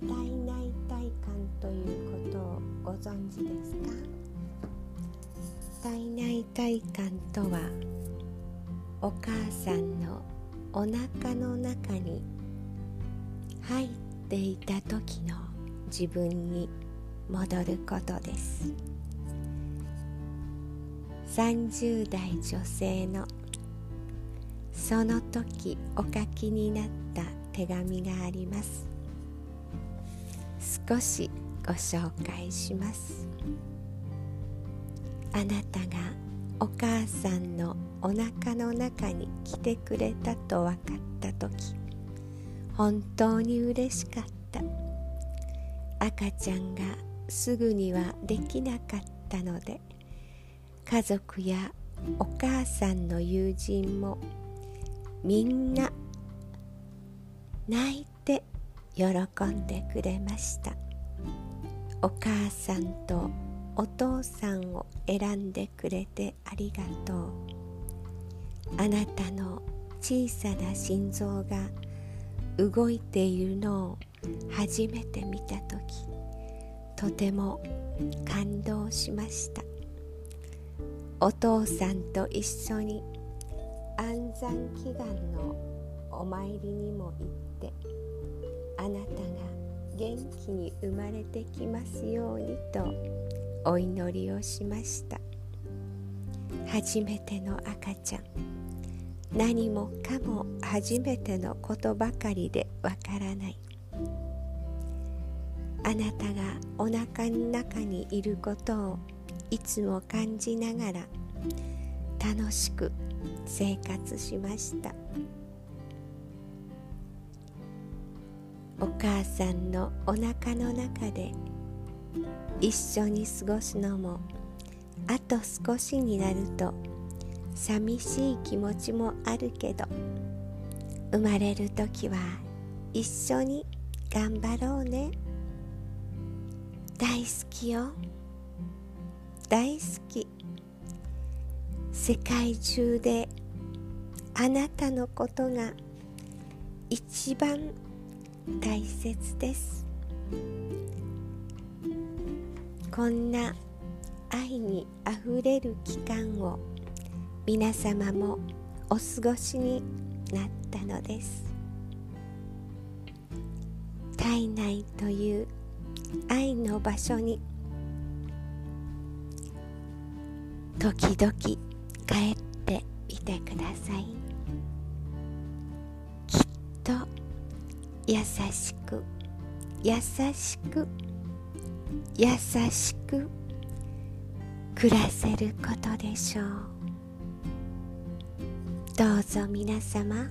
体内体感ということをご存知ですか体内体感とはお母さんのお腹の中に入っていた時の自分に戻ることです。30代女性のその時お書きになった手紙があります。少しご紹介します。あなたがお母さんのお腹の中に来てくれたと分かった時本当に嬉しかった。赤ちゃんがすぐにはできなかったので家族やお母さんの友人もみんな泣いて喜んでくれました。お母さんとお父さんを選んでくれてありがとう。あなたの小さな心臓が動いているのを初めて見た時とても感動しました。お父さんと一緒に安産祈願のお参りにも行ってあなたが元気に生まれてきますようにとお祈りをしました。初めての赤ちゃん。何もかも初めてのことばかりでわからない。あなたがお腹の中にいることをいつも感じながら楽しく生活しました。お母さんのお腹の中で一緒に過ごすのもあと少しになると寂しい気持ちもあるけど生まれる時は一緒に頑張ろうね。大好きよ。大好き。世界中であなたのことが一番大切です。こんな愛にあふれる期間を皆様もお過ごしになったのです。体内という愛の場所に時々帰ってみてください。優しく優しく優しく暮らせることでしょう。どうぞ皆様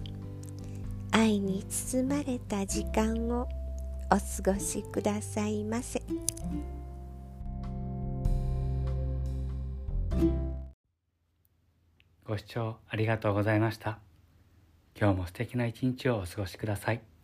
愛に包まれた時間をお過ごしくださいませ。ご視聴ありがとうございました。今日も素敵な一日をお過ごしください。